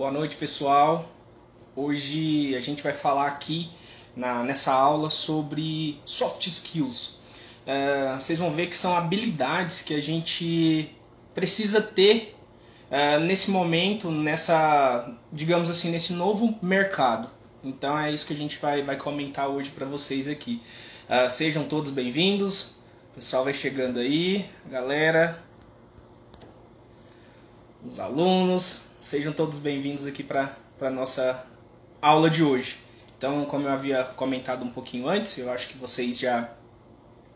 boa noite pessoal. Hoje a gente vai falar aqui na, nessa aula sobre soft skills. É, vocês vão ver que são habilidades que a gente precisa ter é, nesse momento, nessa, digamos assim, nesse novo mercado. Então é isso que a gente vai, vai comentar hoje para vocês aqui. É, sejam todos bem-vindos. O pessoal vai chegando aí, galera, os alunos, sejam todos bem-vindos aqui para a nossa aula de hoje. Então, como eu havia comentado um pouquinho antes, eu acho que vocês já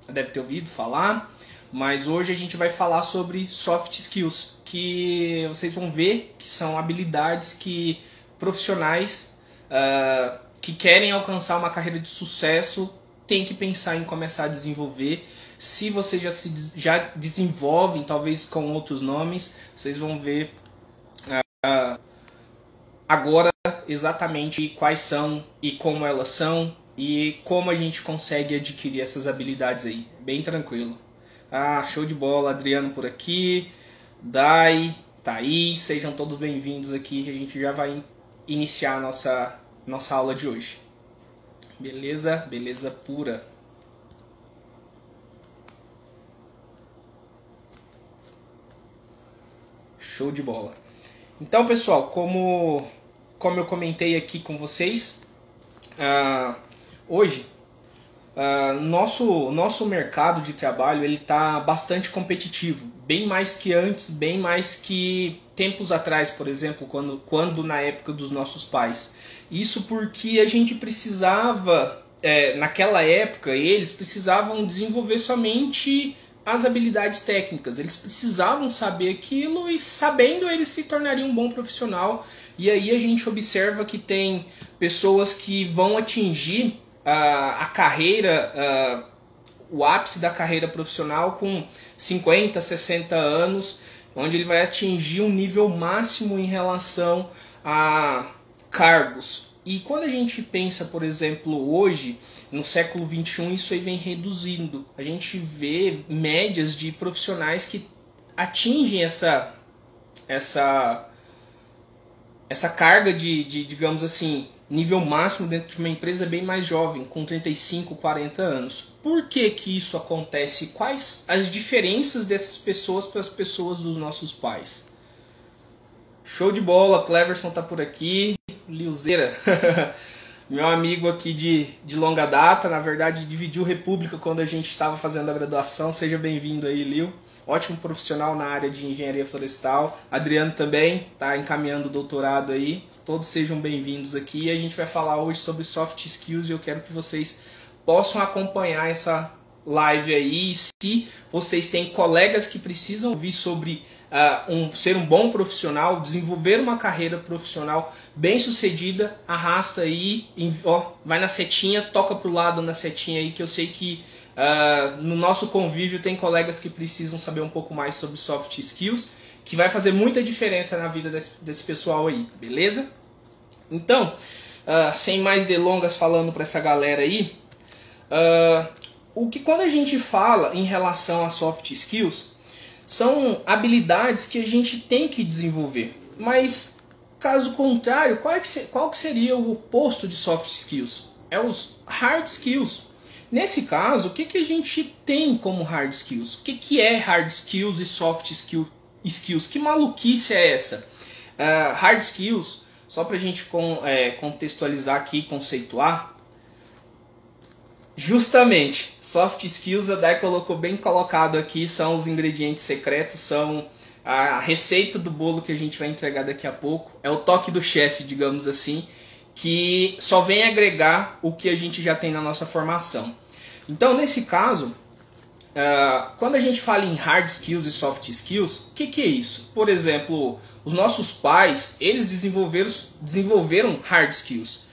devem ter ouvido falar, mas hoje a gente vai falar sobre soft skills, que vocês vão ver que são habilidades que profissionais uh, que querem alcançar uma carreira de sucesso têm que pensar em começar a desenvolver. Se vocês já se já desenvolvem, talvez com outros nomes, vocês vão ver uh, agora exatamente quais são e como elas são e como a gente consegue adquirir essas habilidades aí. Bem tranquilo. Ah, show de bola, Adriano por aqui, Dai, Thaís, sejam todos bem-vindos aqui. A gente já vai iniciar a nossa, nossa aula de hoje. Beleza? Beleza pura. Show de bola. Então, pessoal, como como eu comentei aqui com vocês, uh, hoje uh, nosso, nosso mercado de trabalho ele está bastante competitivo, bem mais que antes, bem mais que tempos atrás, por exemplo, quando, quando na época dos nossos pais. Isso porque a gente precisava, é, naquela época, eles precisavam desenvolver somente as habilidades técnicas. Eles precisavam saber aquilo e sabendo eles se tornariam um bom profissional. E aí a gente observa que tem pessoas que vão atingir uh, a carreira, uh, o ápice da carreira profissional com 50, 60 anos, onde ele vai atingir um nível máximo em relação a cargos. E quando a gente pensa, por exemplo, hoje, no século XXI isso aí vem reduzindo. A gente vê médias de profissionais que atingem essa essa essa carga de, de digamos assim nível máximo dentro de uma empresa bem mais jovem, com 35, 40 anos. Por que que isso acontece? Quais as diferenças dessas pessoas para as pessoas dos nossos pais? Show de bola, Cleverson tá por aqui, Liuzeira. meu amigo aqui de, de longa data, na verdade dividiu República quando a gente estava fazendo a graduação. Seja bem-vindo aí, Lil. Ótimo profissional na área de engenharia florestal. Adriano também está encaminhando o doutorado aí. Todos sejam bem-vindos aqui. A gente vai falar hoje sobre soft skills e eu quero que vocês possam acompanhar essa live aí. E se vocês têm colegas que precisam ouvir sobre uh, um, ser um bom profissional, desenvolver uma carreira profissional bem sucedida, arrasta aí, ó, vai na setinha, toca pro lado na setinha aí, que eu sei que uh, no nosso convívio tem colegas que precisam saber um pouco mais sobre soft skills, que vai fazer muita diferença na vida desse, desse pessoal aí, beleza? Então, uh, sem mais delongas falando para essa galera aí, uh, o que quando a gente fala em relação a soft skills, são habilidades que a gente tem que desenvolver. Mas, caso contrário, qual, é que, qual que seria o oposto de soft skills? É os hard skills. Nesse caso, o que, que a gente tem como hard skills? O que, que é hard skills e soft skill, skills? Que maluquice é essa? Uh, hard skills, só para a gente é, contextualizar aqui, conceituar, Justamente, soft skills a Dai colocou bem colocado aqui, são os ingredientes secretos, são a receita do bolo que a gente vai entregar daqui a pouco. É o toque do chefe, digamos assim, que só vem agregar o que a gente já tem na nossa formação. Então, nesse caso, uh, quando a gente fala em hard skills e soft skills, o que, que, é isso? Por exemplo, os nossos pais, eles desenvolveram, desenvolveram hard skills.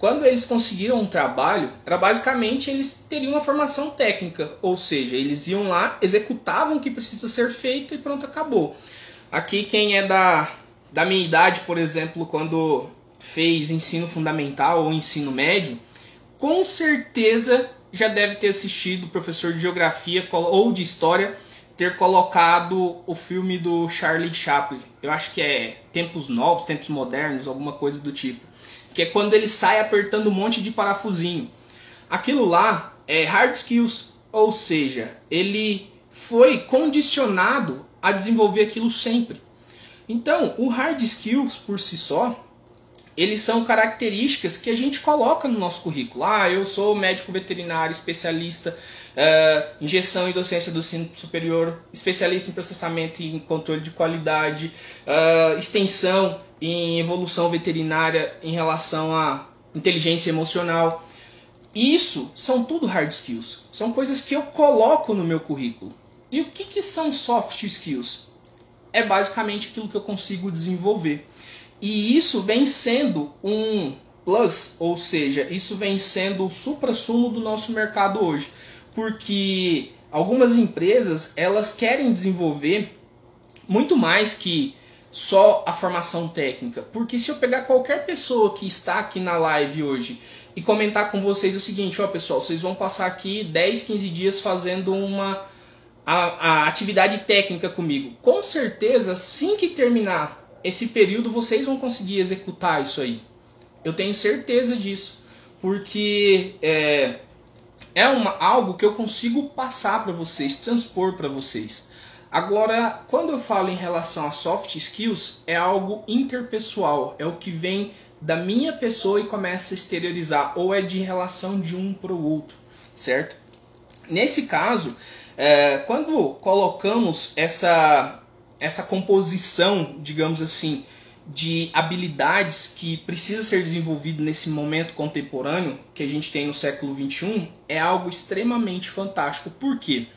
Quando eles conseguiram um trabalho, era basicamente eles teriam uma formação técnica, ou seja, eles iam lá, executavam o que precisa ser feito e pronto, acabou. Aqui quem é da, da minha idade, por exemplo, quando fez ensino fundamental ou ensino médio, com certeza já deve ter assistido o professor de geografia ou de história ter colocado o filme do Charlie Chaplin. Eu acho que é Tempos Novos, Tempos Modernos, alguma coisa do tipo. Que é quando ele sai apertando um monte de parafusinho. Aquilo lá é hard skills, ou seja, ele foi condicionado a desenvolver aquilo sempre. Então, o hard skills por si só, eles são características que a gente coloca no nosso currículo. Ah, eu sou médico veterinário, especialista uh, em gestão e docência do ensino superior, especialista em processamento e em controle de qualidade, uh, extensão em evolução veterinária em relação à inteligência emocional. Isso são tudo hard skills. São coisas que eu coloco no meu currículo. E o que, que são soft skills? É basicamente aquilo que eu consigo desenvolver. E isso vem sendo um plus, ou seja, isso vem sendo o supra-sumo do nosso mercado hoje. Porque algumas empresas, elas querem desenvolver muito mais que só a formação técnica. Porque se eu pegar qualquer pessoa que está aqui na live hoje e comentar com vocês o seguinte, ó pessoal, vocês vão passar aqui 10, 15 dias fazendo uma a, a atividade técnica comigo. Com certeza, assim que terminar esse período vocês vão conseguir executar isso aí. Eu tenho certeza disso, porque é, é uma, algo que eu consigo passar para vocês, transpor para vocês. Agora, quando eu falo em relação a soft skills, é algo interpessoal, é o que vem da minha pessoa e começa a exteriorizar, ou é de relação de um para o outro, certo? Nesse caso, é, quando colocamos essa essa composição, digamos assim, de habilidades que precisa ser desenvolvido nesse momento contemporâneo que a gente tem no século 21 é algo extremamente fantástico. Por quê?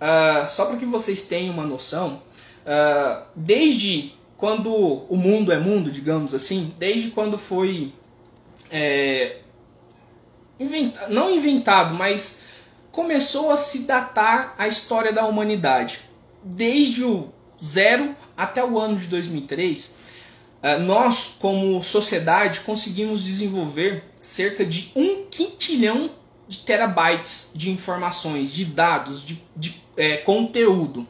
Uh, só para que vocês tenham uma noção, uh, desde quando o mundo é mundo, digamos assim, desde quando foi é, inventa, não inventado, mas começou a se datar a história da humanidade. Desde o zero até o ano de 2003, eh, nós, como sociedade, conseguimos desenvolver cerca de um quintilhão de terabytes de informações, de dados, de, de é, conteúdo.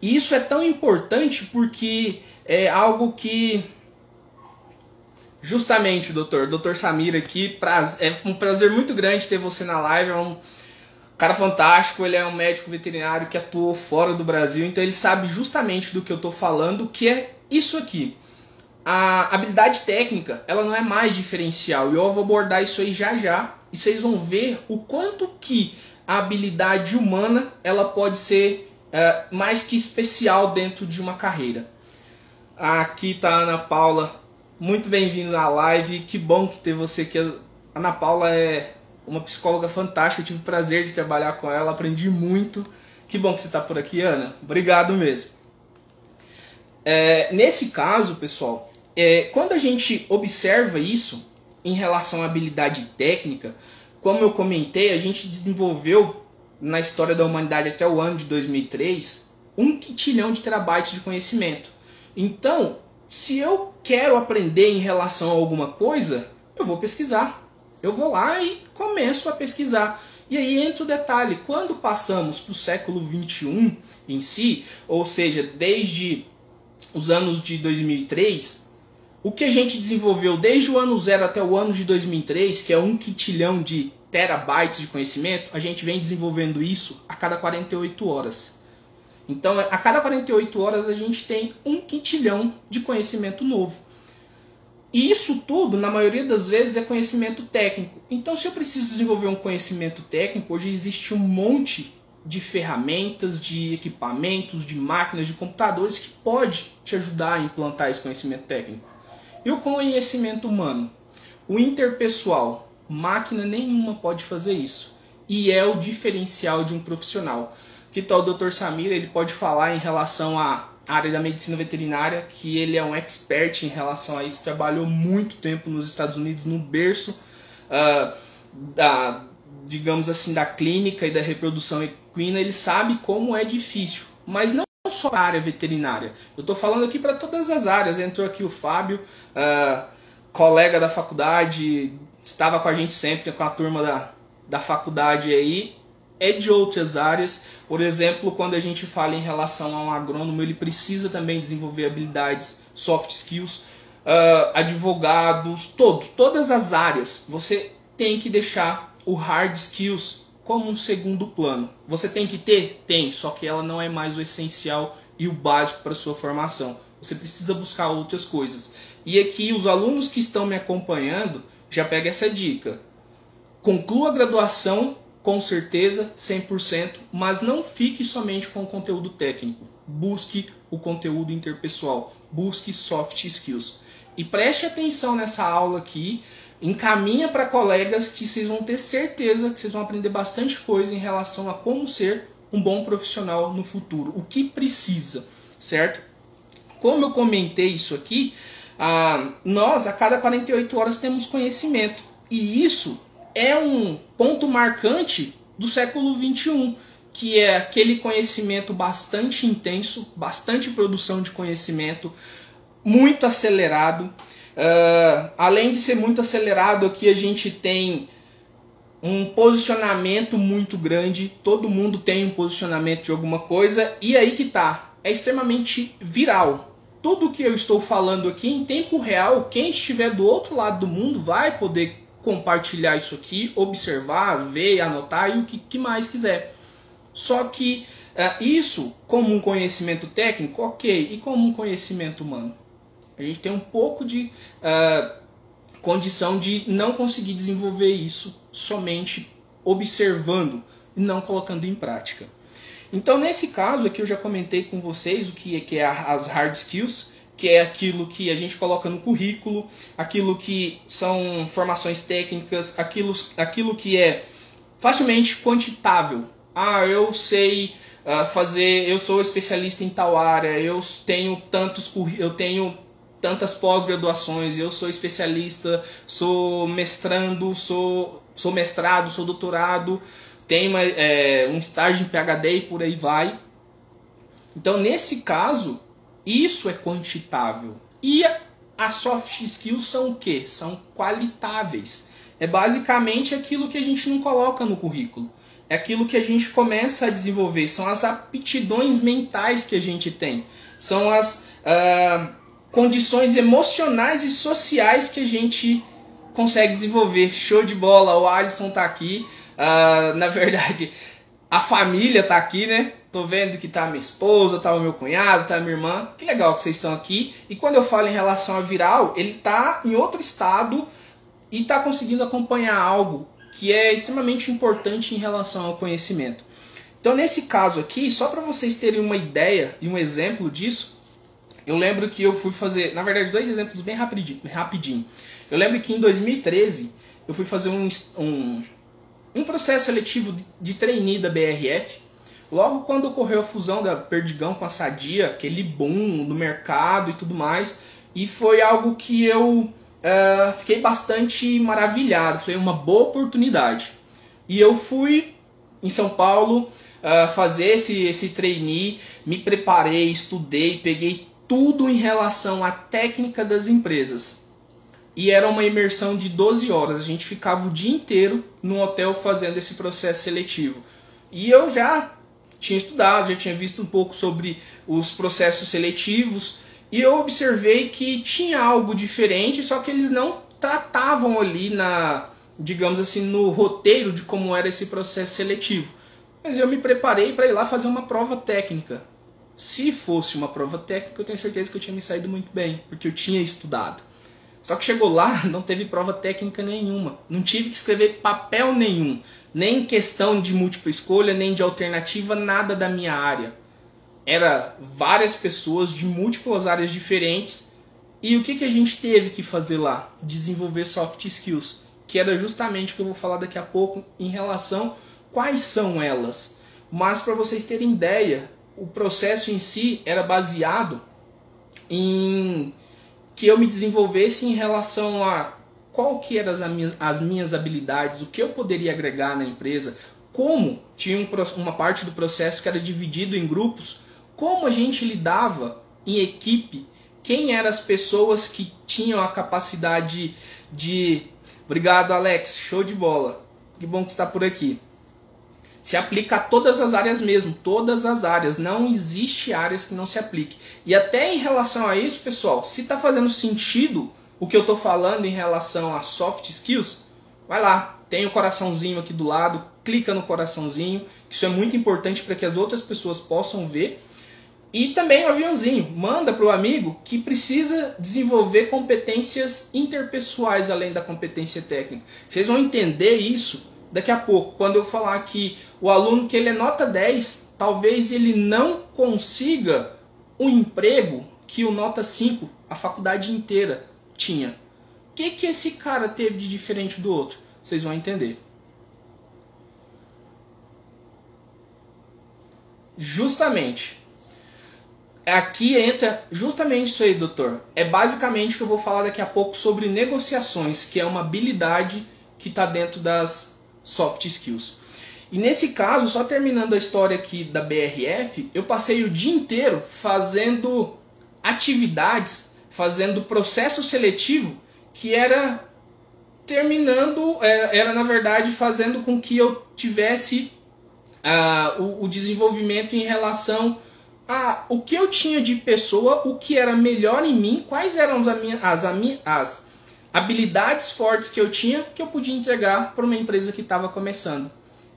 E isso é tão importante porque é algo que justamente, doutor, doutor Samir aqui, é um prazer muito grande ter você na live, é um cara fantástico, ele é um médico veterinário que atuou fora do Brasil, então ele sabe justamente do que eu estou falando, que é isso aqui. A habilidade técnica, ela não é mais diferencial, e eu vou abordar isso aí já já, e vocês vão ver o quanto que a habilidade humana, ela pode ser é, mais que especial dentro de uma carreira. Aqui está a Ana Paula, muito bem-vindo na live, que bom que ter você aqui. A Ana Paula é uma psicóloga fantástica, tive o prazer de trabalhar com ela, aprendi muito. Que bom que você está por aqui, Ana. Obrigado mesmo. É, nesse caso, pessoal, é, quando a gente observa isso em relação à habilidade técnica, como eu comentei, a gente desenvolveu na história da humanidade até o ano de 2003 um quintilhão de terabytes de conhecimento. Então, se eu quero aprender em relação a alguma coisa, eu vou pesquisar. Eu vou lá e começo a pesquisar. E aí entra o detalhe: quando passamos para o século 21 em si, ou seja, desde os anos de 2003, o que a gente desenvolveu desde o ano zero até o ano de 2003, que é um quintilhão de terabytes de conhecimento, a gente vem desenvolvendo isso a cada 48 horas. Então, a cada 48 horas a gente tem um quintilhão de conhecimento novo. E isso tudo, na maioria das vezes, é conhecimento técnico. Então, se eu preciso desenvolver um conhecimento técnico, hoje existe um monte de ferramentas, de equipamentos, de máquinas, de computadores que pode te ajudar a implantar esse conhecimento técnico. E o conhecimento humano, o interpessoal, máquina nenhuma pode fazer isso. E é o diferencial de um profissional. Que tal o Dr. Samir, ele pode falar em relação a área da medicina veterinária, que ele é um expert em relação a isso, trabalhou muito tempo nos Estados Unidos, no berço uh, da, digamos assim, da clínica e da reprodução equina, ele sabe como é difícil, mas não só a área veterinária. Eu estou falando aqui para todas as áreas. Entrou aqui o Fábio, uh, colega da faculdade, estava com a gente sempre com a turma da, da faculdade aí. é de outras áreas. Por exemplo, quando a gente fala em relação a um agrônomo, ele precisa também desenvolver habilidades, soft skills, uh, advogados, todos, todas as áreas. Você tem que deixar o hard skills como um segundo plano. Você tem que ter? Tem, só que ela não é mais o essencial e o básico para sua formação. Você precisa buscar outras coisas. E aqui os alunos que estão me acompanhando já pega essa dica. Conclua a graduação com certeza 100%, mas não fique somente com o conteúdo técnico. Busque o conteúdo interpessoal, busque soft skills. E preste atenção nessa aula aqui, encaminha para colegas que vocês vão ter certeza que vocês vão aprender bastante coisa em relação a como ser um bom profissional no futuro, o que precisa, certo? Como eu comentei isso aqui, ah, nós a cada 48 horas temos conhecimento e isso é um ponto marcante do século 21, que é aquele conhecimento bastante intenso, bastante produção de conhecimento, muito acelerado. Uh, além de ser muito acelerado, aqui a gente tem um posicionamento muito grande. Todo mundo tem um posicionamento de alguma coisa e aí que tá. É extremamente viral. Tudo que eu estou falando aqui em tempo real, quem estiver do outro lado do mundo vai poder compartilhar isso aqui, observar, ver, anotar e o que, que mais quiser. Só que uh, isso, como um conhecimento técnico, ok, e como um conhecimento humano? A gente tem um pouco de uh, condição de não conseguir desenvolver isso somente observando e não colocando em prática. Então, nesse caso aqui, eu já comentei com vocês o que é, que é as hard skills, que é aquilo que a gente coloca no currículo, aquilo que são formações técnicas, aquilo, aquilo que é facilmente quantitável. Ah, eu sei uh, fazer, eu sou especialista em tal área, eu tenho tantos eu tenho tantas pós-graduações, eu sou especialista, sou mestrando, sou, sou mestrado, sou doutorado, tenho é, um estágio em PhD e por aí vai. Então, nesse caso, isso é quantitável. E as soft skills são o que? São qualitáveis. É basicamente aquilo que a gente não coloca no currículo. É aquilo que a gente começa a desenvolver. São as aptidões mentais que a gente tem. São as uh, condições emocionais e sociais que a gente consegue desenvolver. Show de bola, o Alisson está aqui. Uh, na verdade, a família está aqui, né? Tô vendo que tá minha esposa, tá o meu cunhado, tá minha irmã. Que legal que vocês estão aqui. E quando eu falo em relação a viral, ele tá em outro estado e tá conseguindo acompanhar algo que é extremamente importante em relação ao conhecimento. Então, nesse caso aqui, só para vocês terem uma ideia e um exemplo disso, eu lembro que eu fui fazer, na verdade, dois exemplos bem rapidinho. rapidinho. Eu lembro que em 2013 eu fui fazer um, um, um processo seletivo de trainee da BRF Logo quando ocorreu a fusão da Perdigão com a Sadia, aquele boom no mercado e tudo mais, e foi algo que eu uh, fiquei bastante maravilhado, foi uma boa oportunidade. E eu fui em São Paulo uh, fazer esse, esse trainee, me preparei, estudei, peguei tudo em relação à técnica das empresas. E era uma imersão de 12 horas, a gente ficava o dia inteiro no hotel fazendo esse processo seletivo. E eu já tinha estudado, já tinha visto um pouco sobre os processos seletivos e eu observei que tinha algo diferente, só que eles não tratavam ali na, digamos assim, no roteiro de como era esse processo seletivo. Mas eu me preparei para ir lá fazer uma prova técnica. Se fosse uma prova técnica, eu tenho certeza que eu tinha me saído muito bem, porque eu tinha estudado. Só que chegou lá, não teve prova técnica nenhuma. Não tive que escrever papel nenhum. Nem questão de múltipla escolha, nem de alternativa, nada da minha área. Era várias pessoas de múltiplas áreas diferentes. E o que, que a gente teve que fazer lá? Desenvolver soft skills. Que era justamente o que eu vou falar daqui a pouco em relação quais são elas. Mas para vocês terem ideia, o processo em si era baseado em que eu me desenvolvesse em relação a qual que eram as minhas, as minhas habilidades, o que eu poderia agregar na empresa, como tinha um, uma parte do processo que era dividido em grupos, como a gente lidava em equipe, quem eram as pessoas que tinham a capacidade de. Obrigado, Alex, show de bola. Que bom que está por aqui. Se aplica a todas as áreas mesmo, todas as áreas. Não existe áreas que não se aplique. E até em relação a isso, pessoal, se está fazendo sentido o que eu estou falando em relação a soft skills, vai lá, tem o coraçãozinho aqui do lado, clica no coraçãozinho, isso é muito importante para que as outras pessoas possam ver. E também o aviãozinho, manda para o amigo que precisa desenvolver competências interpessoais além da competência técnica. Vocês vão entender isso daqui a pouco, quando eu falar que o aluno que ele é nota 10, talvez ele não consiga um emprego que o nota 5, a faculdade inteira, tinha. O que, que esse cara teve de diferente do outro? Vocês vão entender. Justamente. Aqui entra justamente isso aí, doutor. É basicamente o que eu vou falar daqui a pouco sobre negociações, que é uma habilidade que está dentro das soft skills. E nesse caso, só terminando a história aqui da BRF, eu passei o dia inteiro fazendo atividades, fazendo processo seletivo que era terminando, era, é, era na verdade fazendo com que eu tivesse uh, o, o, desenvolvimento em relação a o que eu tinha de pessoa, o que era melhor em mim, quais eram as, as, as habilidades fortes que eu tinha que eu podia entregar para uma empresa que estava começando.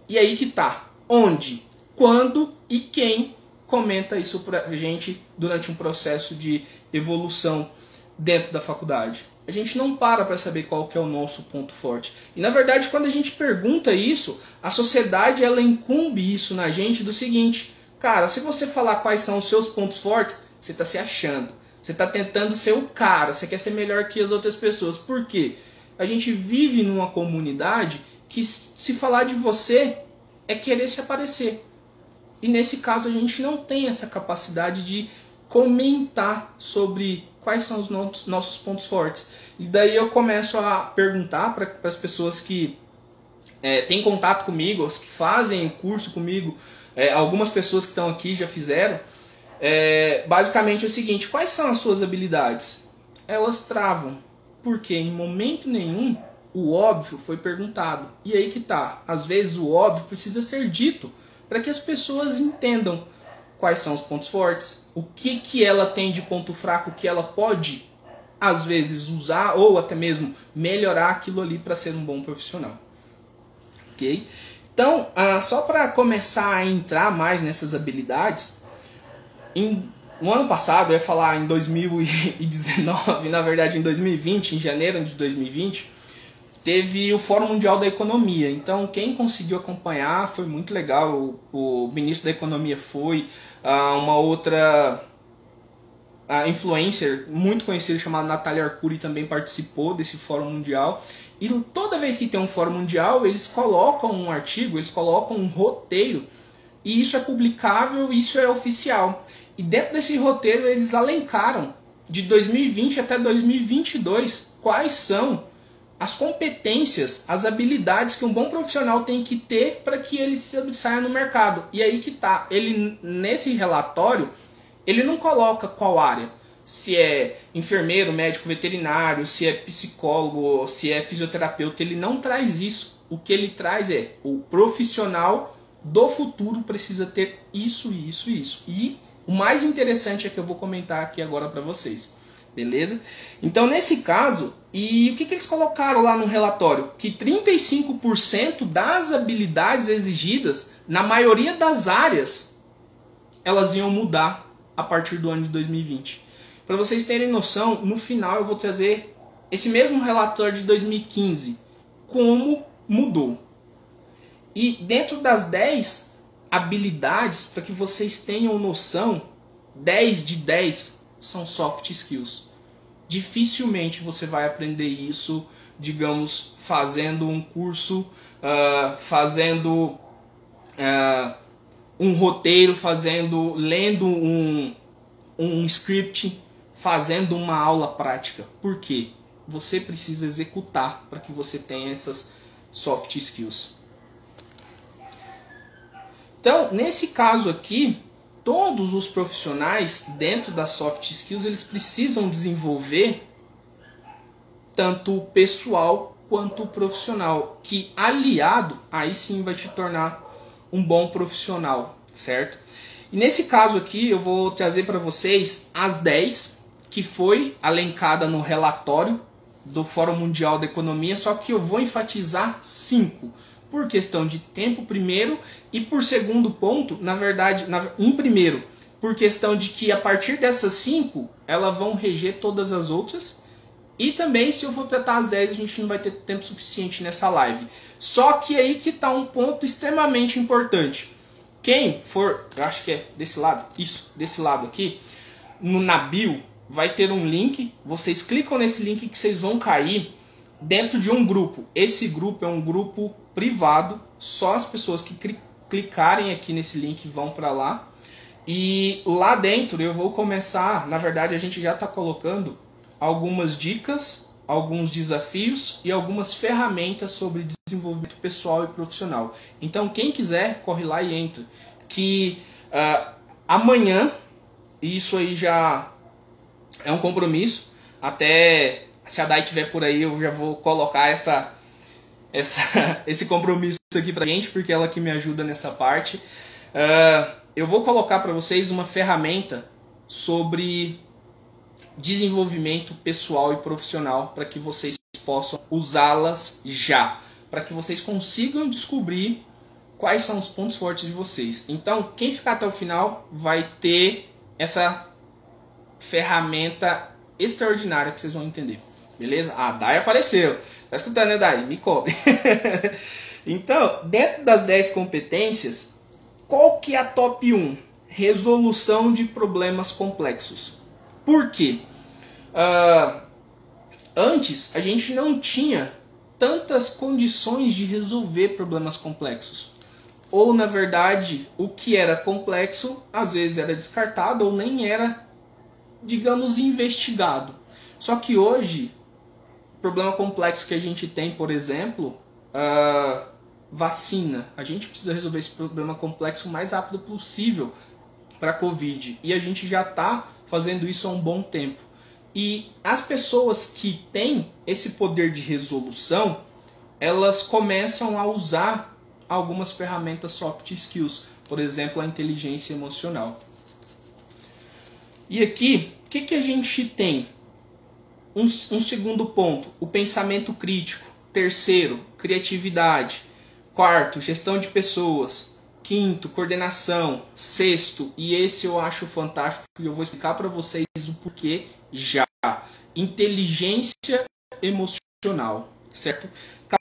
E aí que tá, onde, quando e quem comenta isso para gente durante um processo de evolução dentro da faculdade. A gente não para para saber qual que é o nosso ponto forte. E na verdade, quando a gente pergunta isso, a sociedade ela incumbe isso na gente do seguinte: cara, se você falar quais são os seus pontos fortes, você está se achando. Você está tentando ser o cara, você quer ser melhor que as outras pessoas. Por quê? A gente vive numa comunidade que se falar de você é querer se aparecer. E nesse caso a gente não tem essa capacidade de comentar sobre quais são os nossos pontos fortes. E daí eu começo a perguntar para as pessoas que é, têm contato comigo, as que fazem curso comigo, é, algumas pessoas que estão aqui já fizeram, é, basicamente é o seguinte: quais são as suas habilidades? Elas travam, porque em momento nenhum o óbvio foi perguntado. E aí que tá. Às vezes o óbvio precisa ser dito para que as pessoas entendam quais são os pontos fortes, o que, que ela tem de ponto fraco que ela pode às vezes usar ou até mesmo melhorar aquilo ali para ser um bom profissional. Ok? Então, ah, só para começar a entrar mais nessas habilidades, em, no ano passado, eu ia falar em 2019, na verdade em 2020, em janeiro de 2020, teve o Fórum Mundial da Economia. Então, quem conseguiu acompanhar foi muito legal. O, o ministro da Economia foi, uh, uma outra uh, influencer muito conhecida chamada Natália Arcuri também participou desse Fórum Mundial. E toda vez que tem um Fórum Mundial, eles colocam um artigo, eles colocam um roteiro. E isso é publicável, isso é oficial. E dentro desse roteiro eles alencaram de 2020 até 2022 quais são as competências, as habilidades que um bom profissional tem que ter para que ele se saia no mercado. E aí que tá, ele nesse relatório, ele não coloca qual área, se é enfermeiro, médico veterinário, se é psicólogo, se é fisioterapeuta, ele não traz isso. O que ele traz é o profissional do futuro precisa ter isso, isso isso. E o mais interessante é que eu vou comentar aqui agora para vocês. Beleza? Então, nesse caso, e o que, que eles colocaram lá no relatório? Que 35% das habilidades exigidas, na maioria das áreas, elas iam mudar a partir do ano de 2020. Para vocês terem noção, no final eu vou trazer esse mesmo relatório de 2015. Como mudou. E dentro das 10 habilidades, para que vocês tenham noção, 10 de 10 são soft skills. Dificilmente você vai aprender isso, digamos, fazendo um curso, uh, fazendo uh, um roteiro, fazendo, lendo um, um script, fazendo uma aula prática. Por quê? Você precisa executar para que você tenha essas soft skills. Então, nesse caso aqui, todos os profissionais dentro das soft skills eles precisam desenvolver tanto o pessoal quanto o profissional, que aliado aí sim vai te tornar um bom profissional, certo? E nesse caso aqui eu vou trazer para vocês as 10 que foi alencada no relatório do Fórum Mundial da Economia, só que eu vou enfatizar cinco por questão de tempo primeiro e por segundo ponto, na verdade, na, em primeiro, por questão de que a partir dessas cinco, elas vão reger todas as outras. E também, se eu for tratar as 10, a gente não vai ter tempo suficiente nessa live. Só que aí que está um ponto extremamente importante. Quem for, acho que é desse lado, isso, desse lado aqui, no Nabil, vai ter um link. Vocês clicam nesse link que vocês vão cair dentro de um grupo. Esse grupo é um grupo privado, só as pessoas que clicarem aqui nesse link vão para lá. E lá dentro eu vou começar, na verdade a gente já está colocando algumas dicas, alguns desafios e algumas ferramentas sobre desenvolvimento pessoal e profissional. Então quem quiser corre lá e entra. Que uh, amanhã, isso aí já é um compromisso, até se a Dai tiver por aí eu já vou colocar essa essa, esse compromisso aqui pra gente, porque ela que me ajuda nessa parte. Uh, eu vou colocar para vocês uma ferramenta sobre desenvolvimento pessoal e profissional para que vocês possam usá-las já, para que vocês consigam descobrir quais são os pontos fortes de vocês. Então, quem ficar até o final vai ter essa ferramenta extraordinária que vocês vão entender. Beleza? A Dai apareceu. Tá escutando, né, Dai? Me cobre. então, dentro das 10 competências, qual que é a top 1? Resolução de problemas complexos. Por quê? Uh, antes, a gente não tinha tantas condições de resolver problemas complexos. Ou, na verdade, o que era complexo, às vezes era descartado ou nem era, digamos, investigado. Só que hoje problema complexo que a gente tem, por exemplo, uh, vacina. A gente precisa resolver esse problema complexo o mais rápido possível para a Covid. E a gente já está fazendo isso há um bom tempo. E as pessoas que têm esse poder de resolução, elas começam a usar algumas ferramentas soft skills, por exemplo, a inteligência emocional. E aqui, o que, que a gente tem? Um, um segundo ponto, o pensamento crítico. Terceiro, criatividade. Quarto, gestão de pessoas. Quinto, coordenação. Sexto, e esse eu acho fantástico e eu vou explicar para vocês o porquê já. Inteligência emocional, certo?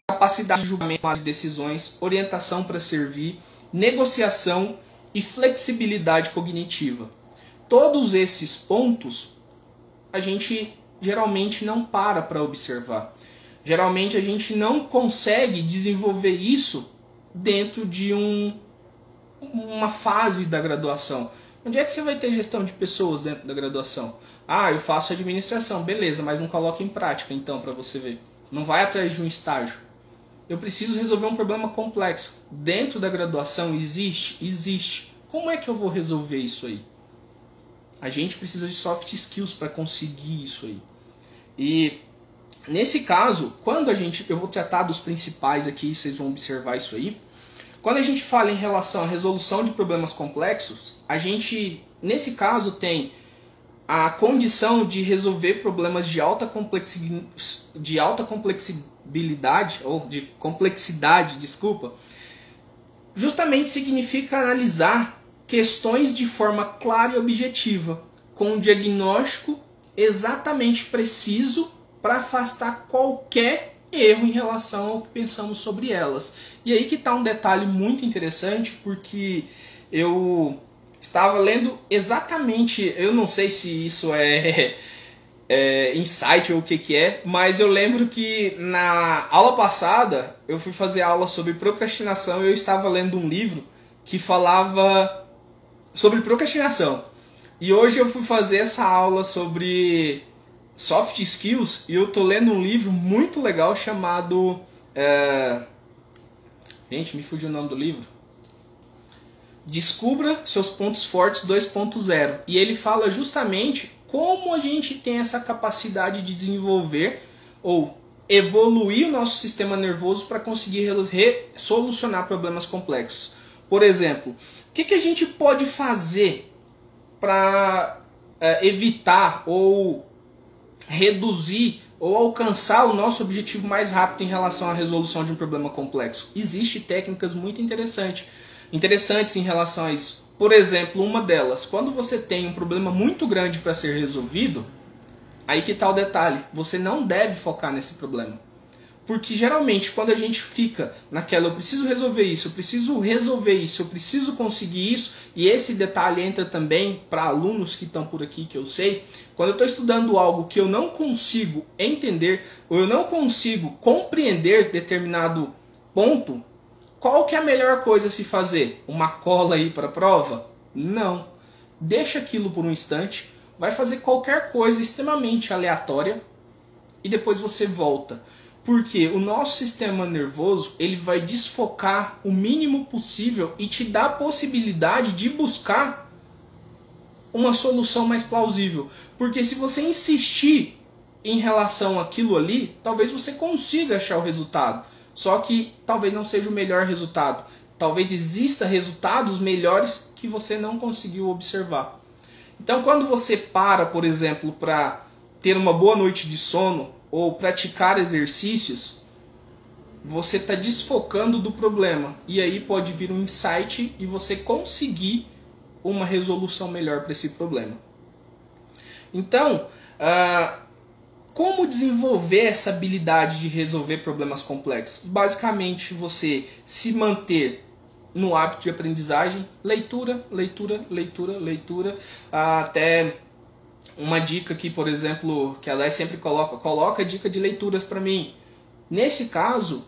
Capacidade de julgamento de decisões, orientação para servir, negociação e flexibilidade cognitiva. Todos esses pontos a gente geralmente não para para observar. Geralmente a gente não consegue desenvolver isso dentro de um, uma fase da graduação. Onde é que você vai ter gestão de pessoas dentro da graduação? Ah, eu faço administração, beleza, mas não coloca em prática então para você ver. Não vai atrás de um estágio. Eu preciso resolver um problema complexo. Dentro da graduação existe? Existe. Como é que eu vou resolver isso aí? A gente precisa de soft skills para conseguir isso aí. E nesse caso, quando a gente. Eu vou tratar dos principais aqui, vocês vão observar isso aí. Quando a gente fala em relação à resolução de problemas complexos, a gente, nesse caso, tem a condição de resolver problemas de alta, complexi de alta complexibilidade, ou de complexidade, desculpa, justamente significa analisar questões de forma clara e objetiva, com um diagnóstico exatamente preciso para afastar qualquer erro em relação ao que pensamos sobre elas. E aí que está um detalhe muito interessante, porque eu estava lendo exatamente, eu não sei se isso é, é insight ou o que, que é, mas eu lembro que na aula passada eu fui fazer aula sobre procrastinação e eu estava lendo um livro que falava sobre procrastinação. E hoje eu fui fazer essa aula sobre soft skills e eu tô lendo um livro muito legal chamado. É... Gente, me fugiu o nome do livro. Descubra seus pontos fortes 2.0. E ele fala justamente como a gente tem essa capacidade de desenvolver ou evoluir o nosso sistema nervoso para conseguir solucionar problemas complexos. Por exemplo, o que, que a gente pode fazer para é, evitar ou reduzir ou alcançar o nosso objetivo mais rápido em relação à resolução de um problema complexo. Existem técnicas muito interessantes, interessantes em relação a isso. Por exemplo, uma delas, quando você tem um problema muito grande para ser resolvido, aí que está o detalhe, você não deve focar nesse problema. Porque geralmente quando a gente fica naquela, eu preciso resolver isso, eu preciso resolver isso, eu preciso conseguir isso, e esse detalhe entra também para alunos que estão por aqui, que eu sei, quando eu estou estudando algo que eu não consigo entender, ou eu não consigo compreender determinado ponto, qual que é a melhor coisa a se fazer? Uma cola aí para a prova? Não. Deixa aquilo por um instante, vai fazer qualquer coisa extremamente aleatória e depois você volta. Porque o nosso sistema nervoso ele vai desfocar o mínimo possível e te dá a possibilidade de buscar uma solução mais plausível. Porque se você insistir em relação àquilo ali, talvez você consiga achar o resultado. Só que talvez não seja o melhor resultado. Talvez exista resultados melhores que você não conseguiu observar. Então, quando você para, por exemplo, para ter uma boa noite de sono, ou praticar exercícios, você está desfocando do problema. E aí pode vir um insight e você conseguir uma resolução melhor para esse problema. Então, uh, como desenvolver essa habilidade de resolver problemas complexos? Basicamente, você se manter no hábito de aprendizagem, leitura, leitura, leitura, leitura, até uma dica aqui, por exemplo, que a Lé sempre coloca, coloca dica de leituras para mim. Nesse caso,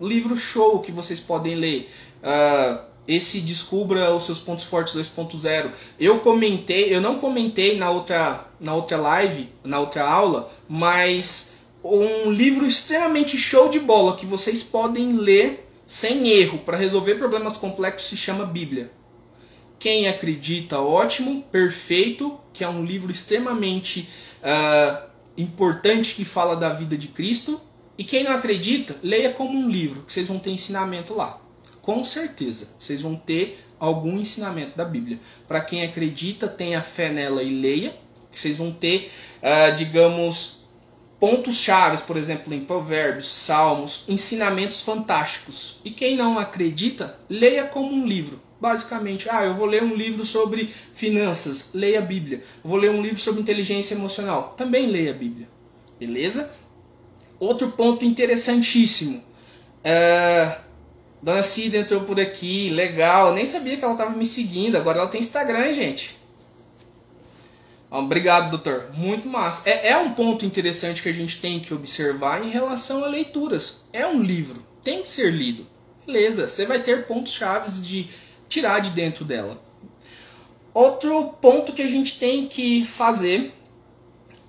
livro show que vocês podem ler. Uh, esse Descubra os seus pontos fortes 2.0. Eu comentei, eu não comentei na outra, na outra live, na outra aula, mas um livro extremamente show de bola que vocês podem ler sem erro para resolver problemas complexos se chama Bíblia. Quem acredita, ótimo, perfeito, que é um livro extremamente uh, importante que fala da vida de Cristo. E quem não acredita, leia como um livro, que vocês vão ter ensinamento lá. Com certeza, vocês vão ter algum ensinamento da Bíblia. Para quem acredita, tenha fé nela e leia, que vocês vão ter, uh, digamos, pontos chaves, por exemplo, em Provérbios, Salmos, ensinamentos fantásticos. E quem não acredita, leia como um livro. Basicamente, ah, eu vou ler um livro sobre finanças, leia a Bíblia. Eu vou ler um livro sobre inteligência emocional, também leia a Bíblia. Beleza? Outro ponto interessantíssimo. Uh, Dona Cida entrou por aqui, legal. Nem sabia que ela estava me seguindo. Agora ela tem Instagram, gente. Obrigado, doutor. Muito massa. É, é um ponto interessante que a gente tem que observar em relação a leituras. É um livro, tem que ser lido. Beleza, você vai ter pontos chaves de tirar de dentro dela. Outro ponto que a gente tem que fazer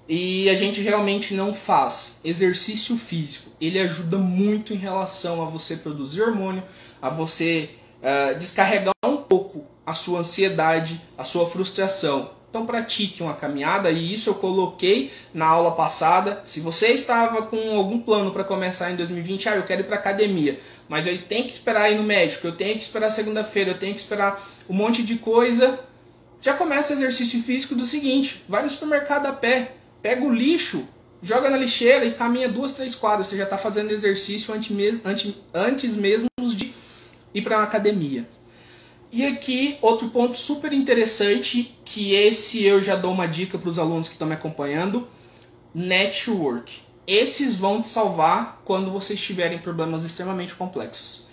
e a gente geralmente não faz exercício físico. Ele ajuda muito em relação a você produzir hormônio, a você uh, descarregar um pouco a sua ansiedade, a sua frustração. Então pratique uma caminhada e isso eu coloquei na aula passada. Se você estava com algum plano para começar em 2020, ah, eu quero ir para academia, mas eu tenho que esperar ir no médico, eu tenho que esperar segunda-feira, eu tenho que esperar um monte de coisa. Já começa o exercício físico do seguinte: vai no supermercado a pé, pega o lixo, joga na lixeira e caminha duas, três quadras. Você já está fazendo exercício antes mesmo, antes, antes mesmo de ir para uma academia. E aqui, outro ponto super interessante, que esse eu já dou uma dica para os alunos que estão me acompanhando, network. Esses vão te salvar quando vocês tiverem problemas extremamente complexos.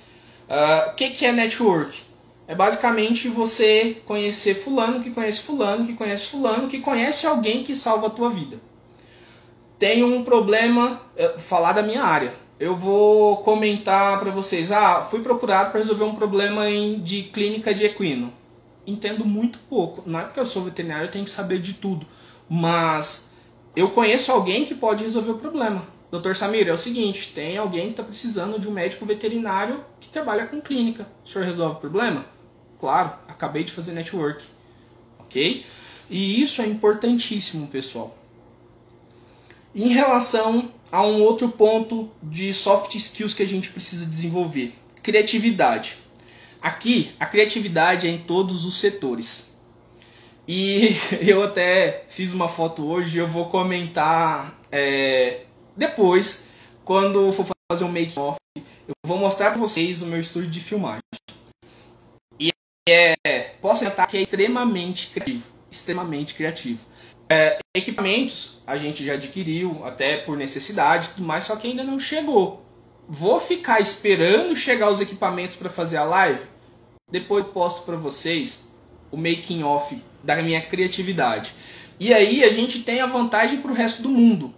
Ah, o uh, que, que é network? É basicamente você conhecer fulano, que conhece fulano, que conhece fulano, que conhece alguém que salva a tua vida. Tenho um problema, eh, falar da minha área eu vou comentar para vocês. Ah, fui procurado para resolver um problema em, de clínica de equino. Entendo muito pouco. Não é porque eu sou veterinário, eu tenho que saber de tudo. Mas eu conheço alguém que pode resolver o problema. Doutor Samir, é o seguinte: tem alguém que está precisando de um médico veterinário que trabalha com clínica. O senhor resolve o problema? Claro, acabei de fazer network. Ok? E isso é importantíssimo, pessoal. Em relação a um outro ponto de soft skills que a gente precisa desenvolver: criatividade. aqui a criatividade é em todos os setores. E eu até fiz uma foto hoje, eu vou comentar é, depois, quando for fazer um make-off, eu vou mostrar para vocês o meu estúdio de filmagem. E é, posso notar que é extremamente criativo, extremamente criativo. É, equipamentos a gente já adquiriu, até por necessidade, tudo mais, só que ainda não chegou. Vou ficar esperando chegar os equipamentos para fazer a live? Depois posto para vocês o making off da minha criatividade. E aí a gente tem a vantagem para o resto do mundo.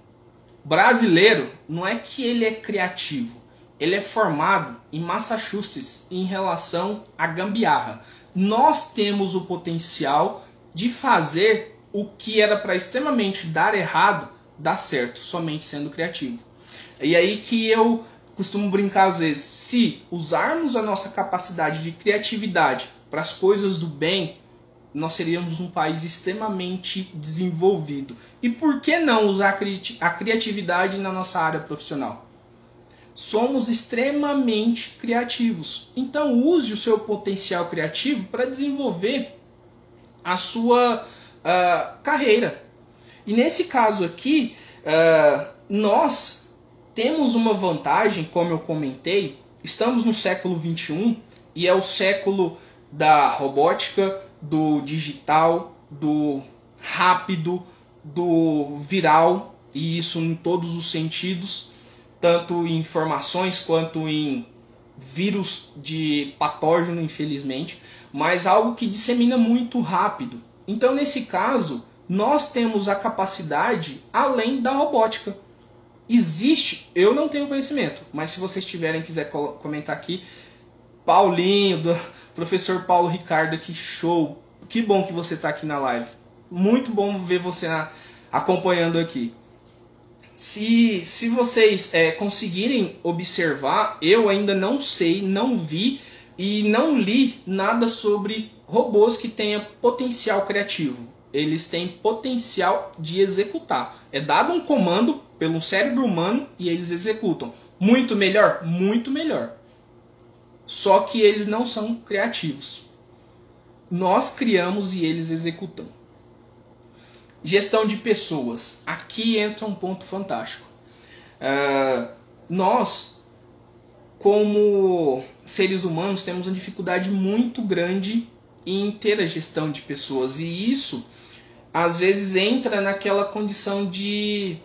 Brasileiro não é que ele é criativo, ele é formado em Massachusetts em relação à gambiarra. Nós temos o potencial de fazer o que era para extremamente dar errado, dar certo, somente sendo criativo. E aí que eu costumo brincar às vezes, se usarmos a nossa capacidade de criatividade para as coisas do bem, nós seríamos um país extremamente desenvolvido. E por que não usar a criatividade na nossa área profissional? Somos extremamente criativos. Então use o seu potencial criativo para desenvolver a sua uh, carreira. E nesse caso aqui, uh, nós temos uma vantagem, como eu comentei, estamos no século 21 e é o século da robótica, do digital, do rápido, do viral, e isso em todos os sentidos, tanto em informações quanto em vírus de patógeno, infelizmente, mas algo que dissemina muito rápido. Então, nesse caso, nós temos a capacidade além da robótica. Existe, eu não tenho conhecimento, mas se vocês tiverem quiser comentar aqui, Paulinho, do professor Paulo Ricardo, que show! Que bom que você está aqui na live. Muito bom ver você na, acompanhando aqui. Se, se vocês é, conseguirem observar, eu ainda não sei, não vi e não li nada sobre robôs que tenham potencial criativo eles têm potencial de executar. É dado um comando pelo cérebro humano e eles executam. Muito melhor? Muito melhor. Só que eles não são criativos. Nós criamos e eles executam. Gestão de pessoas. Aqui entra um ponto fantástico. Uh, nós, como seres humanos, temos uma dificuldade muito grande em ter a gestão de pessoas. E isso às vezes entra naquela condição de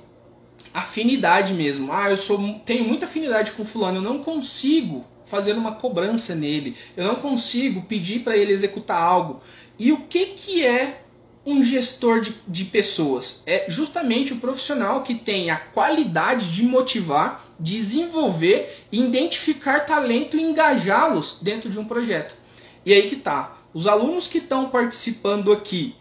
afinidade mesmo. Ah, eu sou tenho muita afinidade com fulano, eu não consigo fazer uma cobrança nele. Eu não consigo pedir para ele executar algo. E o que que é um gestor de, de pessoas? É justamente o profissional que tem a qualidade de motivar, desenvolver, identificar talento e engajá-los dentro de um projeto. E aí que tá. Os alunos que estão participando aqui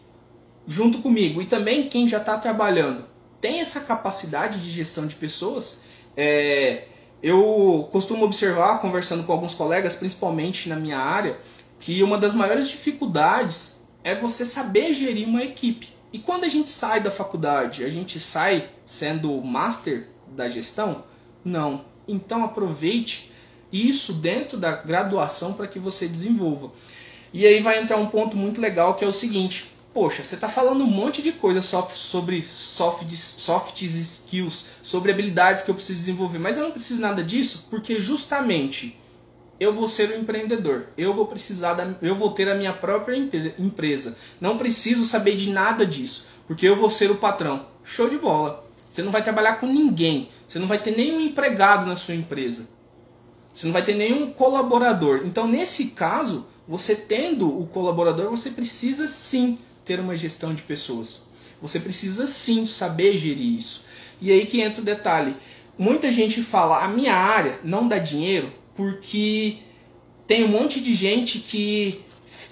junto comigo e também quem já está trabalhando tem essa capacidade de gestão de pessoas. É, eu costumo observar, conversando com alguns colegas, principalmente na minha área, que uma das maiores dificuldades é você saber gerir uma equipe. E quando a gente sai da faculdade, a gente sai sendo master da gestão? Não. Então aproveite isso dentro da graduação para que você desenvolva. E aí vai entrar um ponto muito legal que é o seguinte: Poxa, você está falando um monte de coisa soft, sobre soft, soft skills, sobre habilidades que eu preciso desenvolver, mas eu não preciso nada disso porque justamente eu vou ser um empreendedor. Eu vou precisar da, eu vou ter a minha própria empresa. Não preciso saber de nada disso, porque eu vou ser o patrão. Show de bola. Você não vai trabalhar com ninguém. Você não vai ter nenhum empregado na sua empresa. Você não vai ter nenhum colaborador. Então, nesse caso, você tendo o colaborador, você precisa sim ter uma gestão de pessoas. Você precisa sim saber gerir isso. E aí que entra o detalhe. Muita gente fala, a minha área não dá dinheiro porque tem um monte de gente que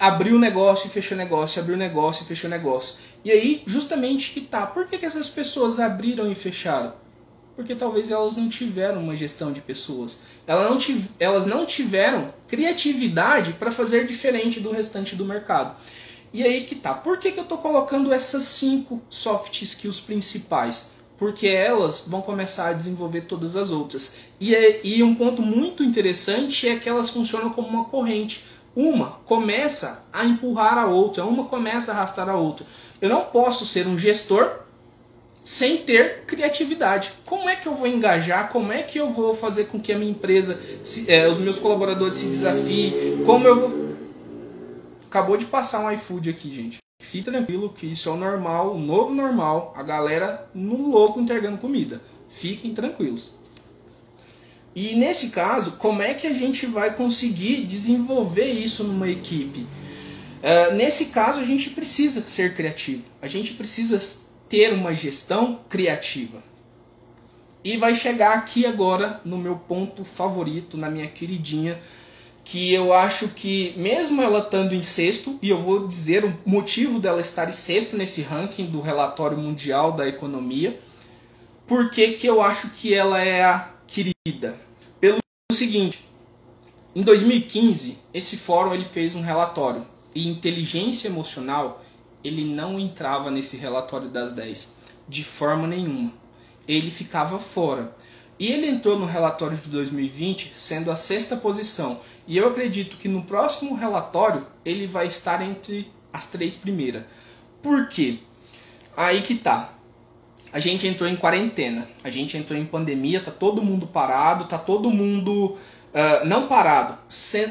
abriu negócio e fechou negócio, abriu negócio e fechou negócio. E aí, justamente que tá. Por que, que essas pessoas abriram e fecharam? Porque talvez elas não tiveram uma gestão de pessoas. Elas não, elas não tiveram criatividade para fazer diferente do restante do mercado. E aí que tá. Por que, que eu estou colocando essas cinco soft skills principais? Porque elas vão começar a desenvolver todas as outras. E, é, e um ponto muito interessante é que elas funcionam como uma corrente. uma começa a empurrar a outra, uma começa a arrastar a outra. Eu não posso ser um gestor sem ter criatividade. Como é que eu vou engajar? Como é que eu vou fazer com que a minha empresa, se, é, os meus colaboradores se desafiem? Como eu vou. Acabou de passar um iFood aqui, gente. Fique tranquilo que isso é o normal, o novo normal. A galera no louco entregando comida. Fiquem tranquilos. E nesse caso, como é que a gente vai conseguir desenvolver isso numa equipe? Uh, nesse caso, a gente precisa ser criativo. A gente precisa ter uma gestão criativa. E vai chegar aqui agora no meu ponto favorito, na minha queridinha, que eu acho que, mesmo ela estando em sexto, e eu vou dizer o motivo dela estar em sexto nesse ranking do relatório mundial da economia, por que, eu acho que ela é a querida? Pelo seguinte, em 2015, esse fórum ele fez um relatório, e inteligência emocional ele não entrava nesse relatório das 10 de forma nenhuma. Ele ficava fora. E ele entrou no relatório de 2020 sendo a sexta posição. E eu acredito que no próximo relatório ele vai estar entre as três primeiras. Por quê? Aí que tá. A gente entrou em quarentena, a gente entrou em pandemia, tá todo mundo parado, tá todo mundo uh, não parado,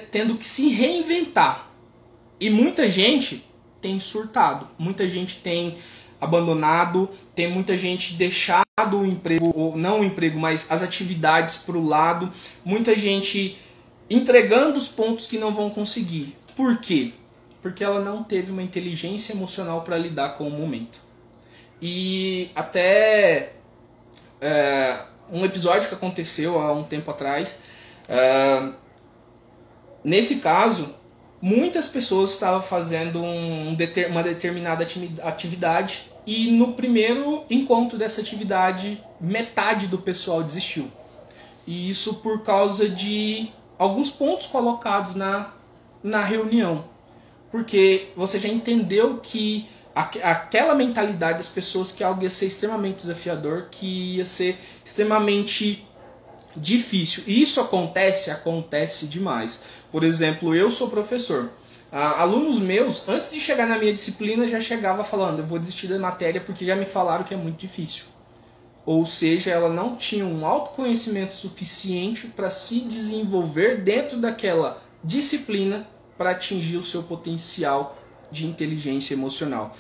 tendo que se reinventar. E muita gente tem surtado. Muita gente tem abandonado, tem muita gente deixado o emprego, ou não o emprego, mas as atividades para o lado, muita gente entregando os pontos que não vão conseguir. Por quê? Porque ela não teve uma inteligência emocional para lidar com o momento. E até é, um episódio que aconteceu há um tempo atrás, é, nesse caso, muitas pessoas estavam fazendo um, uma determinada atividade e no primeiro encontro dessa atividade metade do pessoal desistiu. E isso por causa de alguns pontos colocados na, na reunião. Porque você já entendeu que aquela mentalidade das pessoas que algo ia ser extremamente desafiador, que ia ser extremamente difícil. E isso acontece, acontece demais. Por exemplo, eu sou professor. Ah, alunos meus, antes de chegar na minha disciplina, já chegava falando: eu vou desistir da matéria porque já me falaram que é muito difícil. Ou seja, ela não tinha um autoconhecimento suficiente para se desenvolver dentro daquela disciplina para atingir o seu potencial de inteligência emocional.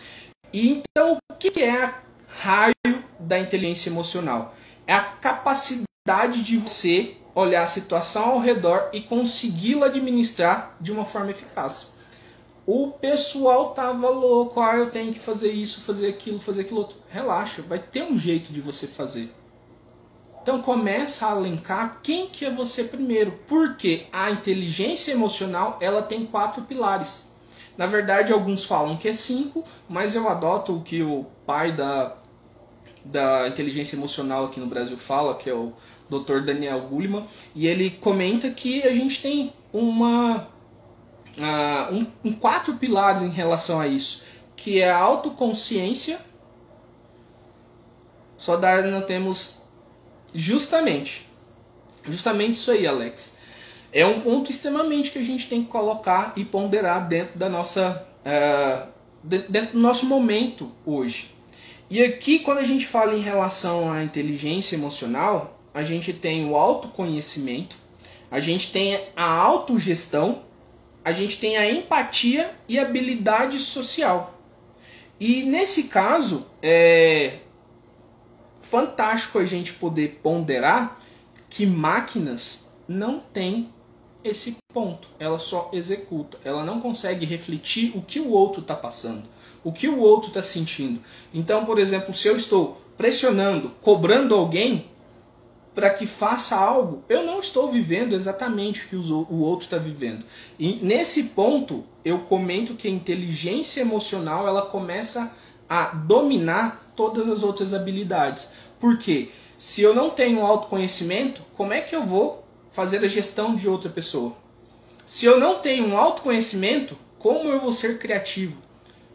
E então, o que é a raio da inteligência emocional? É a capacidade de você olhar a situação ao redor e consegui-la administrar de uma forma eficaz. O pessoal tava louco, ah, eu tenho que fazer isso, fazer aquilo, fazer aquilo outro. Relaxa, vai ter um jeito de você fazer. Então começa a alencar quem que é você primeiro, porque a inteligência emocional ela tem quatro pilares. Na verdade, alguns falam que é cinco, mas eu adoto o que o pai da, da inteligência emocional aqui no Brasil fala, que é o Dr. Daniel Goleman, e ele comenta que a gente tem uma uh, um, um, quatro pilares em relação a isso, que é a autoconsciência. Só dar não temos justamente, justamente isso aí, Alex. É um ponto extremamente que a gente tem que colocar e ponderar dentro da nossa uh, dentro do nosso momento hoje. E aqui, quando a gente fala em relação à inteligência emocional, a gente tem o autoconhecimento, a gente tem a autogestão, a gente tem a empatia e habilidade social. E nesse caso, é fantástico a gente poder ponderar que máquinas não têm esse ponto. Ela só executa. Ela não consegue refletir o que o outro está passando, o que o outro está sentindo. Então, por exemplo, se eu estou pressionando, cobrando alguém, para que faça algo, eu não estou vivendo exatamente o que o outro está vivendo. E nesse ponto, eu comento que a inteligência emocional ela começa a dominar todas as outras habilidades. Porque se eu não tenho autoconhecimento, como é que eu vou fazer a gestão de outra pessoa? Se eu não tenho um autoconhecimento, como eu vou ser criativo?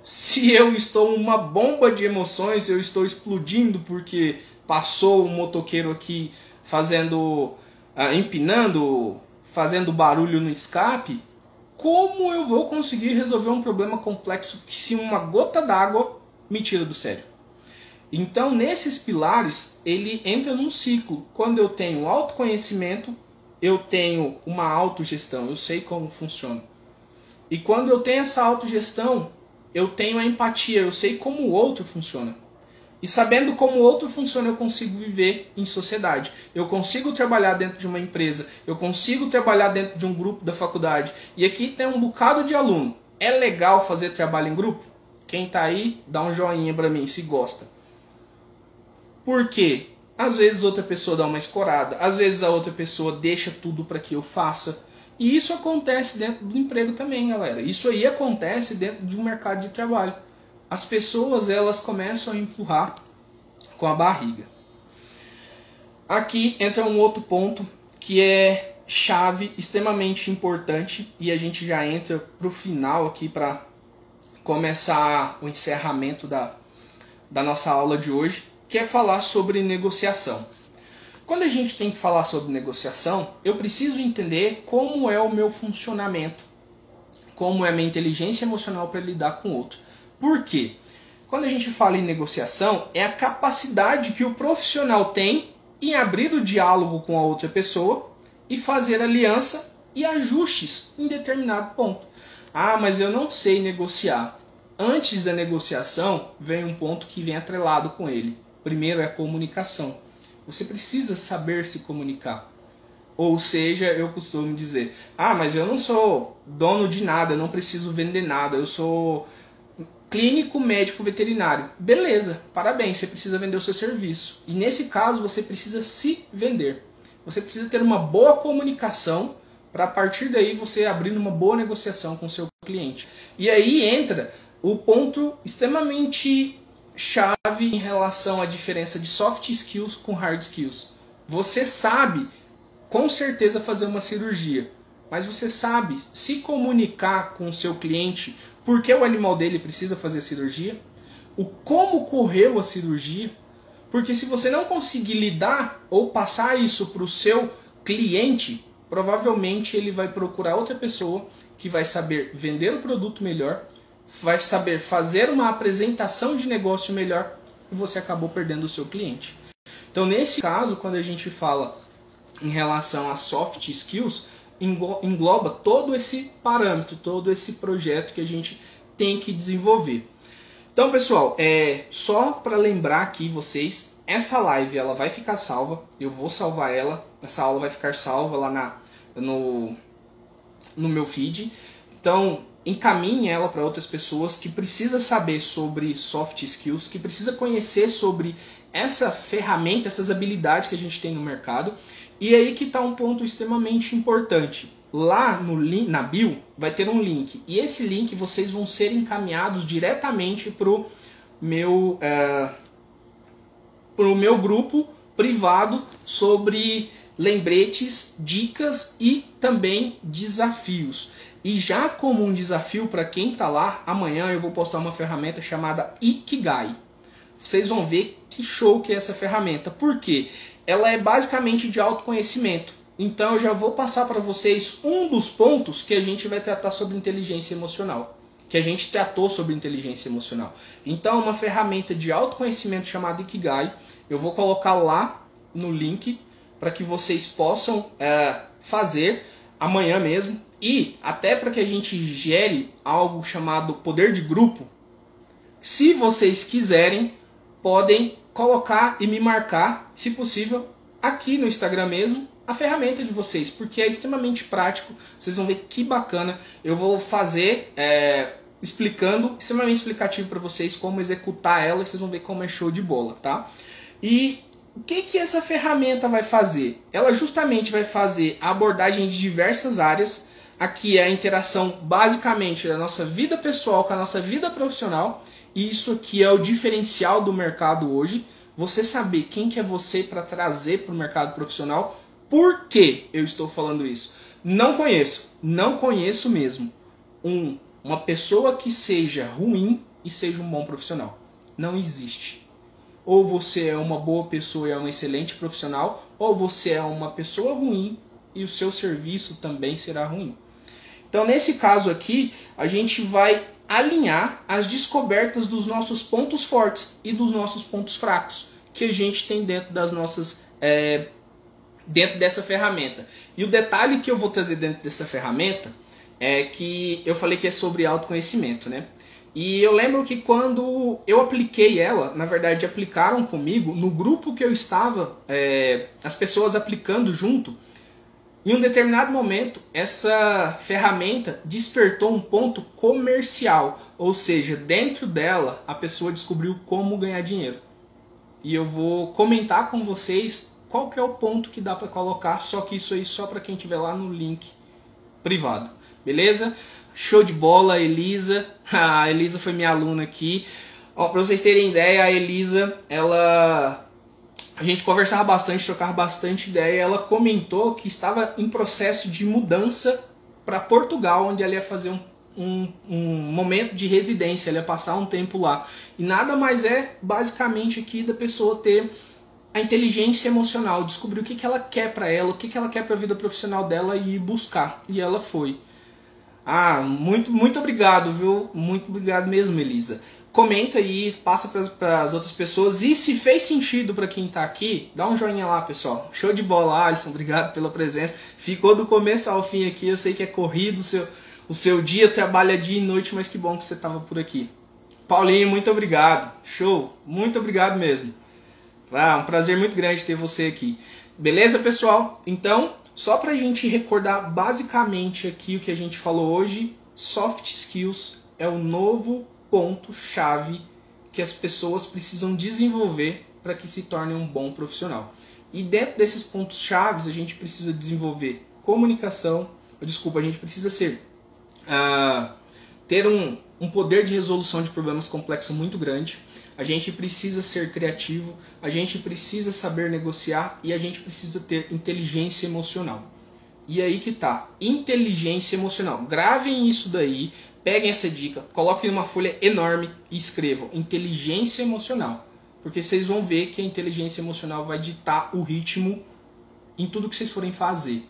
Se eu estou uma bomba de emoções, eu estou explodindo porque passou um motoqueiro aqui fazendo, uh, empinando, fazendo barulho no escape, como eu vou conseguir resolver um problema complexo que se uma gota d'água me tira do sério? Então, nesses pilares, ele entra num ciclo. Quando eu tenho autoconhecimento, eu tenho uma autogestão, eu sei como funciona. E quando eu tenho essa autogestão, eu tenho a empatia, eu sei como o outro funciona. E sabendo como o outro funciona, eu consigo viver em sociedade. Eu consigo trabalhar dentro de uma empresa, eu consigo trabalhar dentro de um grupo da faculdade. E aqui tem um bocado de aluno. É legal fazer trabalho em grupo? Quem está aí, dá um joinha para mim se gosta. Por quê? Às vezes outra pessoa dá uma escorada, às vezes a outra pessoa deixa tudo para que eu faça. E isso acontece dentro do emprego também, galera. Isso aí acontece dentro de um mercado de trabalho. As pessoas elas começam a empurrar com a barriga. Aqui entra um outro ponto que é chave, extremamente importante e a gente já entra para o final aqui para começar o encerramento da, da nossa aula de hoje, que é falar sobre negociação. Quando a gente tem que falar sobre negociação, eu preciso entender como é o meu funcionamento, como é a minha inteligência emocional para lidar com o outro. Por quê? Quando a gente fala em negociação, é a capacidade que o profissional tem em abrir o diálogo com a outra pessoa e fazer aliança e ajustes em determinado ponto. Ah, mas eu não sei negociar. Antes da negociação, vem um ponto que vem atrelado com ele. Primeiro é a comunicação. Você precisa saber se comunicar. Ou seja, eu costumo dizer: ah, mas eu não sou dono de nada, eu não preciso vender nada, eu sou clínico, médico, veterinário. Beleza, parabéns, você precisa vender o seu serviço. E nesse caso, você precisa se vender. Você precisa ter uma boa comunicação para a partir daí você abrir uma boa negociação com o seu cliente. E aí entra o ponto extremamente chave em relação à diferença de soft skills com hard skills. Você sabe com certeza fazer uma cirurgia, mas você sabe se comunicar com o seu cliente por que o animal dele precisa fazer a cirurgia, o como correu a cirurgia, porque se você não conseguir lidar ou passar isso para o seu cliente, provavelmente ele vai procurar outra pessoa que vai saber vender o produto melhor vai saber fazer uma apresentação de negócio melhor e você acabou perdendo o seu cliente. Então, nesse caso, quando a gente fala em relação a soft skills, engloba todo esse parâmetro, todo esse projeto que a gente tem que desenvolver. Então, pessoal, é só para lembrar aqui vocês, essa live ela vai ficar salva, eu vou salvar ela, essa aula vai ficar salva lá na, no, no meu feed. Então, encaminhe ela para outras pessoas que precisa saber sobre soft skills, que precisa conhecer sobre essa ferramenta, essas habilidades que a gente tem no mercado. E aí que está um ponto extremamente importante. Lá no link, na bio vai ter um link e esse link vocês vão ser encaminhados diretamente para o meu é, pro meu grupo privado sobre lembretes, dicas e também desafios. E já como um desafio para quem está lá, amanhã eu vou postar uma ferramenta chamada Ikigai. Vocês vão ver que show que é essa ferramenta. Por quê? Ela é basicamente de autoconhecimento. Então eu já vou passar para vocês um dos pontos que a gente vai tratar sobre inteligência emocional. Que a gente tratou sobre inteligência emocional. Então, uma ferramenta de autoconhecimento chamada Ikigai. Eu vou colocar lá no link para que vocês possam é, fazer amanhã mesmo e até para que a gente gere algo chamado poder de grupo, se vocês quiserem, podem colocar e me marcar, se possível, aqui no Instagram mesmo, a ferramenta de vocês, porque é extremamente prático. Vocês vão ver que bacana. Eu vou fazer é, explicando, extremamente explicativo para vocês como executar ela. Vocês vão ver como é show de bola, tá? E o que, que essa ferramenta vai fazer? Ela justamente vai fazer a abordagem de diversas áreas aqui é a interação basicamente da nossa vida pessoal com a nossa vida profissional. Isso aqui é o diferencial do mercado hoje. Você saber quem que é você para trazer para o mercado profissional. Por que eu estou falando isso? Não conheço, não conheço mesmo um, uma pessoa que seja ruim e seja um bom profissional. Não existe. Ou você é uma boa pessoa e é um excelente profissional, ou você é uma pessoa ruim e o seu serviço também será ruim. Então, nesse caso aqui, a gente vai alinhar as descobertas dos nossos pontos fortes e dos nossos pontos fracos que a gente tem dentro das nossas é, dentro dessa ferramenta. E o detalhe que eu vou trazer dentro dessa ferramenta é que eu falei que é sobre autoconhecimento, né? E eu lembro que quando eu apliquei ela, na verdade aplicaram comigo, no grupo que eu estava, é, as pessoas aplicando junto, em um determinado momento, essa ferramenta despertou um ponto comercial, ou seja, dentro dela a pessoa descobriu como ganhar dinheiro. E eu vou comentar com vocês qual que é o ponto que dá para colocar, só que isso aí só para quem tiver lá no link privado. Beleza? Show de bola, Elisa. A Elisa foi minha aluna aqui. Ó, pra vocês terem ideia, a Elisa, ela. A gente conversava bastante, trocava bastante ideia. Ela comentou que estava em processo de mudança para Portugal, onde ela ia fazer um, um, um, momento de residência, ela ia passar um tempo lá. E nada mais é, basicamente, aqui da pessoa ter a inteligência emocional, descobrir o que, que ela quer para ela, o que, que ela quer para a vida profissional dela e ir buscar. E ela foi. Ah, muito, muito obrigado, viu? Muito obrigado mesmo, Elisa. Comenta aí, passa para as outras pessoas. E se fez sentido para quem está aqui, dá um joinha lá, pessoal. Show de bola, Alisson. Obrigado pela presença. Ficou do começo ao fim aqui. Eu sei que é corrido o seu, o seu dia, trabalha dia e noite, mas que bom que você estava por aqui. Paulinho, muito obrigado. Show. Muito obrigado mesmo. Ah, um prazer muito grande ter você aqui. Beleza, pessoal? Então, só para a gente recordar basicamente aqui o que a gente falou hoje, soft skills é o novo ponto-chave que as pessoas precisam desenvolver para que se tornem um bom profissional. E dentro desses pontos chaves a gente precisa desenvolver comunicação, desculpa, a gente precisa ser uh, ter um, um poder de resolução de problemas complexos muito grande. A gente precisa ser criativo, a gente precisa saber negociar e a gente precisa ter inteligência emocional. E aí que tá, inteligência emocional. Gravem isso daí, peguem essa dica, coloquem uma folha enorme e escrevam inteligência emocional. Porque vocês vão ver que a inteligência emocional vai ditar o ritmo em tudo que vocês forem fazer.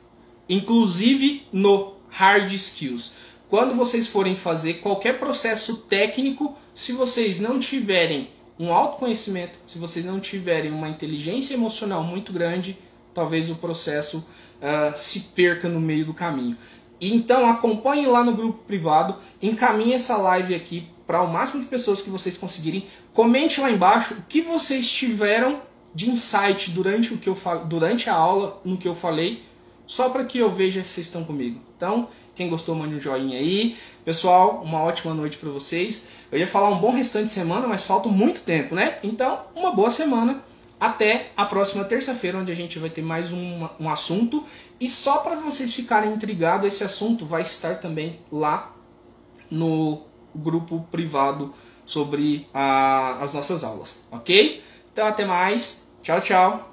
Inclusive no hard skills. Quando vocês forem fazer qualquer processo técnico, se vocês não tiverem um autoconhecimento, se vocês não tiverem uma inteligência emocional muito grande, talvez o processo uh, se perca no meio do caminho. Então acompanhe lá no grupo privado, encaminhe essa live aqui para o máximo de pessoas que vocês conseguirem. Comente lá embaixo o que vocês tiveram de insight durante o que eu durante a aula no que eu falei, só para que eu veja se vocês estão comigo. Então, quem gostou, mande um joinha aí. Pessoal, uma ótima noite para vocês. Eu ia falar um bom restante de semana, mas falta muito tempo, né? Então, uma boa semana. Até a próxima terça-feira, onde a gente vai ter mais um, um assunto. E só para vocês ficarem intrigados, esse assunto vai estar também lá no grupo privado sobre a, as nossas aulas, ok? Então, até mais. Tchau, tchau.